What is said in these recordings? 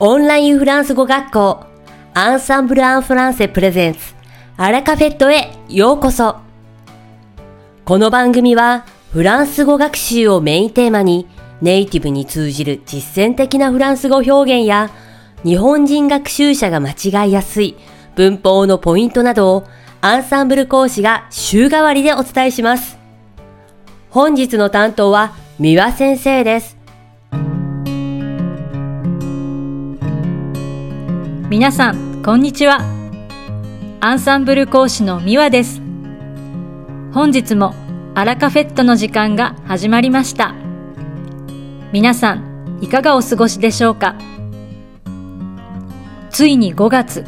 オンラインフランス語学校アンサンブル・アン・フランセ・プレゼンツアラカフェットへようこそこの番組はフランス語学習をメインテーマにネイティブに通じる実践的なフランス語表現や日本人学習者が間違いやすい文法のポイントなどをアンサンブル講師が週替わりでお伝えします。本日の担当は三輪先生です。皆さん、こんにちは。アンサンブル講師の三輪です。本日もアラカフェットの時間が始まりました。皆さん、いかがお過ごしでしょうか？ついに5月、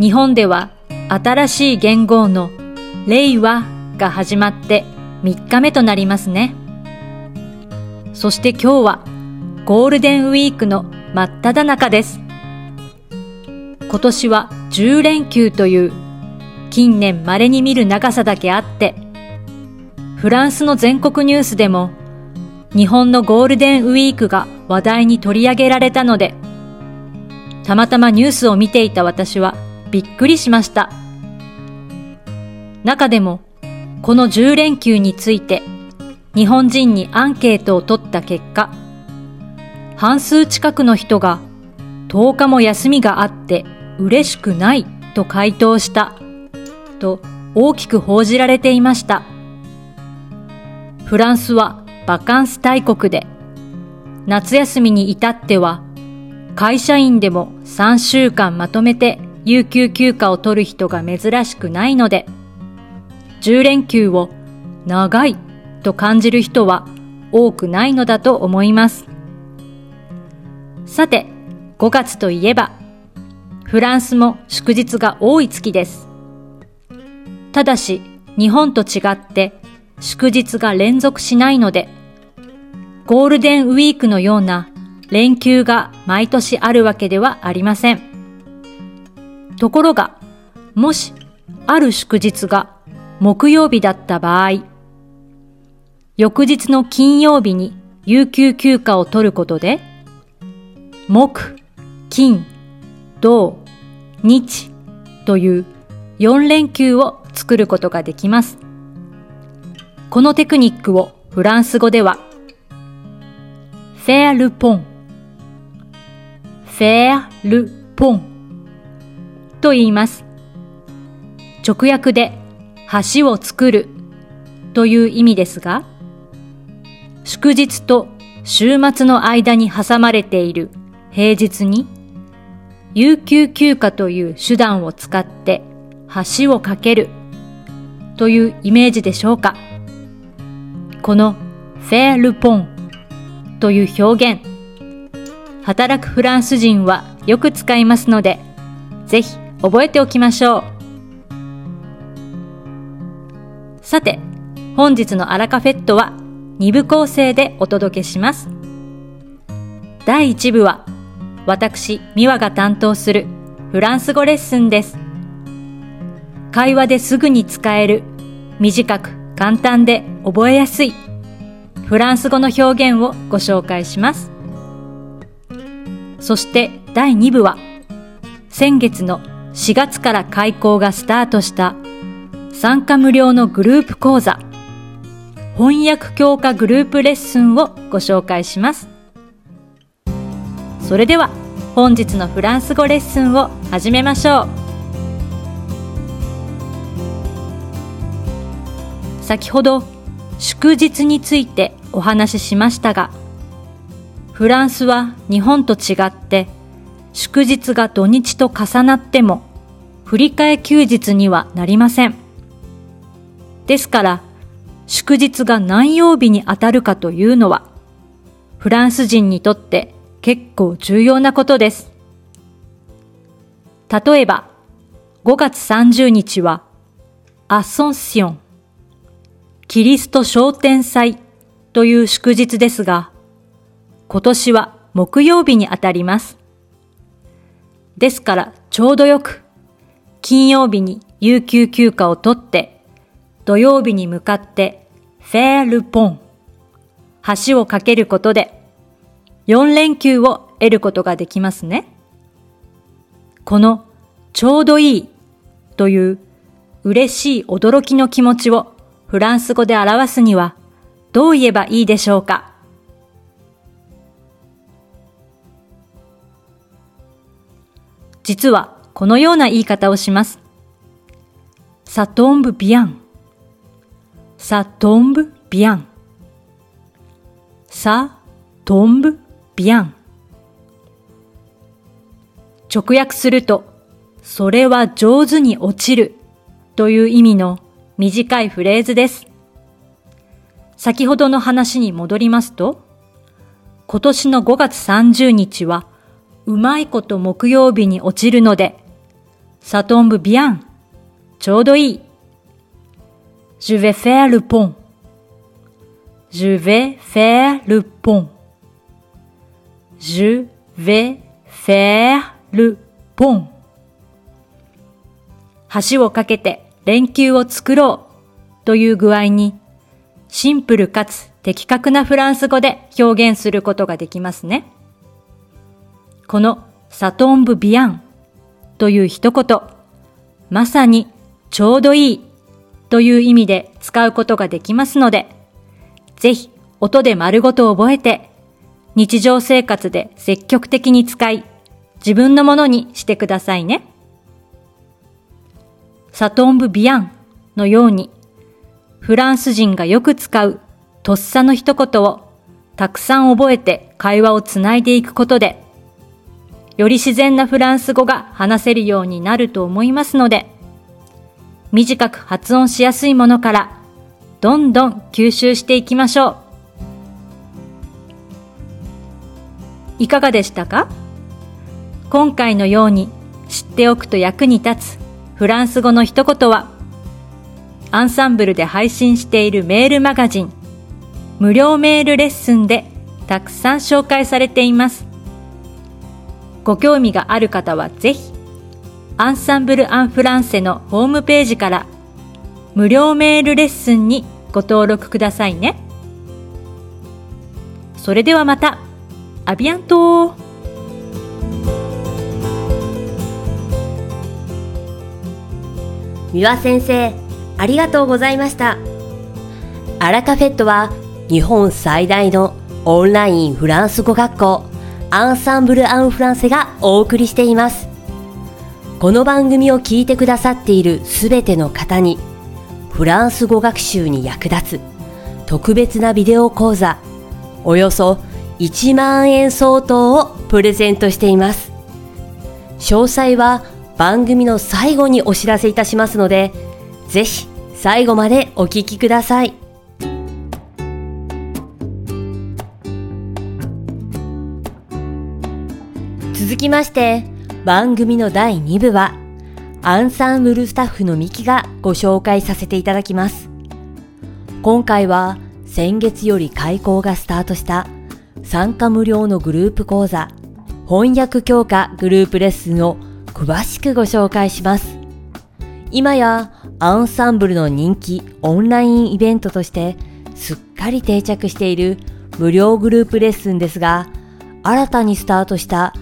日本では新しい元号の令和が始まって3日目となりますね。そして今日はゴールデンウィークの真っ只中です。今年は10連休という近年稀に見る長さだけあって、フランスの全国ニュースでも日本のゴールデンウィークが話題に取り上げられたので、たまたまニュースを見ていた私はびっくりしました。中でも、この10連休について日本人にアンケートを取った結果、半数近くの人が10日も休みがあって嬉しくないと回答したと大きく報じられていました。フランスはバカンス大国で夏休みに至っては会社員でも3週間まとめて有給休暇を取る人が珍しくないので10連休を長いと感じる人は多くないのだと思います。さて、5月といえばフランスも祝日が多い月です。ただし、日本と違って祝日が連続しないので、ゴールデンウィークのような連休が毎年あるわけではありません。ところが、もしある祝日が木曜日だった場合、翌日の金曜日に有給休暇を取ることで、木、金、土、日という4連休を作ることができます。このテクニックをフランス語では、フェアルポン、フェアルポンと言います。直訳で橋を作るという意味ですが、祝日と週末の間に挟まれている平日に有給休暇という手段を使って橋を架けるというイメージでしょうか。このフェールポンという表現、働くフランス人はよく使いますので、ぜひ覚えておきましょう。さて、本日のアラカフェットは2部構成でお届けします。第1部は私、ミワが担当するフランス語レッスンです。会話ですぐに使える、短く簡単で覚えやすい、フランス語の表現をご紹介します。そして第2部は、先月の4月から開講がスタートした参加無料のグループ講座、翻訳強化グループレッスンをご紹介します。それでは本日のフランス語レッスンを始めましょう。先ほど祝日についてお話ししましたがフランスは日本と違って祝日が土日と重なっても振り替え休日にはなりません。ですから祝日が何曜日に当たるかというのはフランス人にとって結構重要なことです。例えば、5月30日は、アッソンシオン、キリスト商店祭という祝日ですが、今年は木曜日にあたります。ですからちょうどよく、金曜日に有給休暇を取って、土曜日に向かってフェールポン、橋を架けることで、4連休を得ることができますね。このちょうどいいという嬉しい驚きの気持ちをフランス語で表すにはどう言えばいいでしょうか？実はこのような言い方をします。ça tombe bien, ça tombe bien, ça tombe bien 直訳すると、それは上手に落ちるという意味の短いフレーズです。先ほどの話に戻りますと、今年の5月30日は、うまいこと木曜日に落ちるので、サトンブビアン、ちょうどいい。Je vais faire le pont. Je vais faire le pont. Je vais faire le pont. 橋を架けて連休を作ろうという具合にシンプルかつ的確なフランス語で表現することができますね。このサトンブビアンという一言、まさにちょうどいいという意味で使うことができますので、ぜひ音で丸ごと覚えて日常生活で積極的に使い自分のものにしてくださいね。サトンブビアンのように、フランス人がよく使うとっさの一言をたくさん覚えて会話をつないでいくことで、より自然なフランス語が話せるようになると思いますので、短く発音しやすいものからどんどん吸収していきましょう。いかがでしたか？今回のように知っておくと役に立つフランス語の一言は、アンサンブルで配信しているメールマガジン、無料メールレッスンでたくさん紹介されています。ご興味がある方はぜひ、アンサンブル・アン・フランセのホームページから無料メールレッスンにご登録くださいね。それではまた、アビアント三輪先生、ありがとうございました。アラカフェットは日本最大のオンラインフランス語学校アンサンブル・アン・フランセがお送りしています。この番組を聞いてくださっているすべての方にフランス語学習に役立つ特別なビデオ講座およそ1万円相当をプレゼントしています。詳細は番組の最後にお知らせいたしますので、ぜひ最後までお聞きください。続きまして、番組の第2部は、アンサンブルスタッフのミキがご紹介させていただきます。今回は先月より開講がスタートした参加無料のグループ講座翻訳強化グループレッスンを詳しくご紹介します。今やアンサンブルの人気オンラインイベントとしてすっかり定着している無料グループレッスンですが、新たにスタートした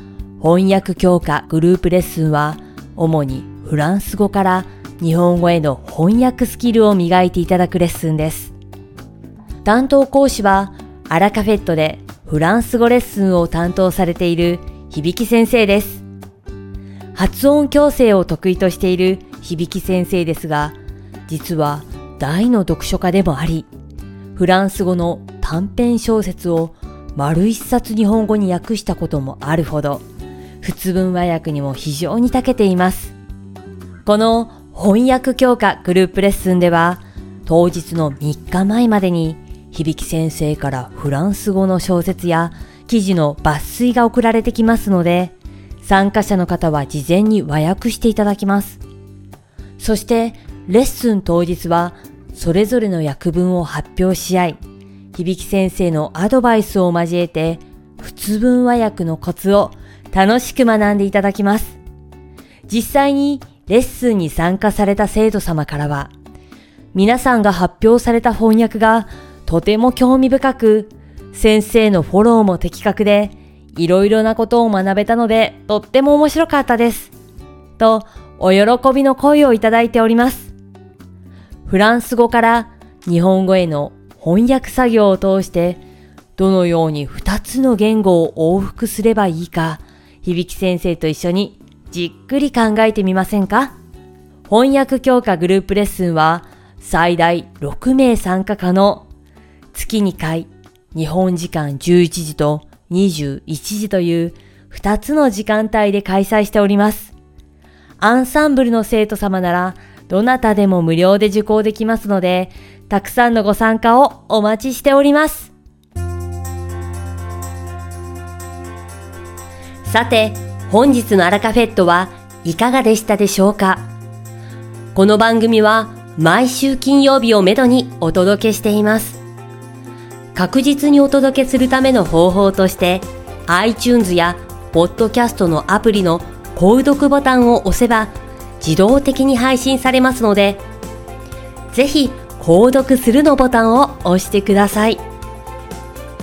翻訳強化グループレッスンは主にフランス語から日本語への翻訳スキルを磨いていただくレッスンです。担当講師はアラカフェットでフランス語レッスンを担当されている響先生です。発音矯正を得意としている響先生ですが、実は大の読書家でもあり、フランス語の短編小説を丸一冊日本語に訳したこともあるほど、仏文和訳にも非常に長けています。この翻訳強化グループレッスンでは、当日の3日前までに、響先生からフランス語の小説や記事の抜粋が送られてきますので、参加者の方は事前に和訳していただきます。そして、レッスン当日は、それぞれの訳文を発表し合い、響先生のアドバイスを交えて、普通文和訳のコツを楽しく学んでいただきます。実際にレッスンに参加された生徒様からは、皆さんが発表された翻訳がとても興味深く、先生のフォローも的確で、いろいろなことを学べたので、とっても面白かったです。と、お喜びの声をいただいております。フランス語から日本語への翻訳作業を通して、どのように2つの言語を往復すればいいか、響先生と一緒にじっくり考えてみませんか？翻訳強化グループレッスンは最大6名参加可能。月2回、日本時間11時と21時という2つの時間帯で開催しております。アンサンブルの生徒様ならどなたでも無料で受講できますので、たくさんのご参加をお待ちしております。さて、本日のアラカフェットはいかがでしたでしょうか？この番組は毎週金曜日をめどにお届けしています。確実にお届けするための方法として iTunes や Podcast のアプリの購読ボタンを押せば自動的に配信されますのでぜひ購読するのボタンを押してください。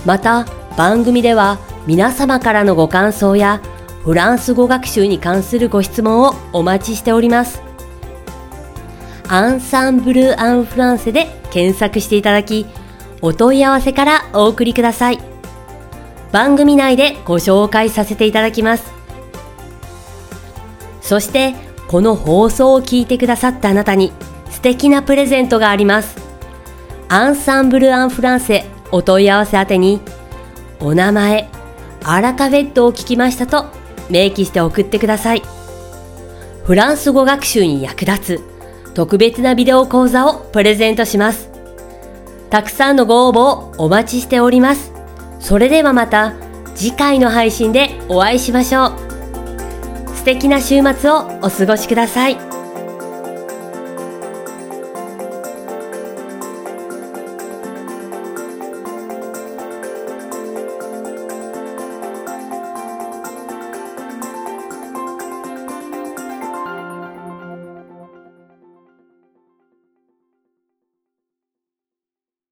また番組では皆様からのご感想やフランス語学習に関するご質問をお待ちしております。アンサンブル・アン・フランセで検索していただき、お問い合わせからお送りください。番組内でご紹介させていただきます。そして、この放送を聞いてくださったあなたに素敵なプレゼントがあります。アンサンブル・アン・フランセお問い合わせ宛てに、お名前、アラカフェットを聞きましたと明記して送ってください。フランス語学習に役立つ特別なビデオ講座をプレゼントします。たくさんのご応募をお待ちしております。それではまた次回の配信でお会いしましょう。素敵な週末をお過ごしください。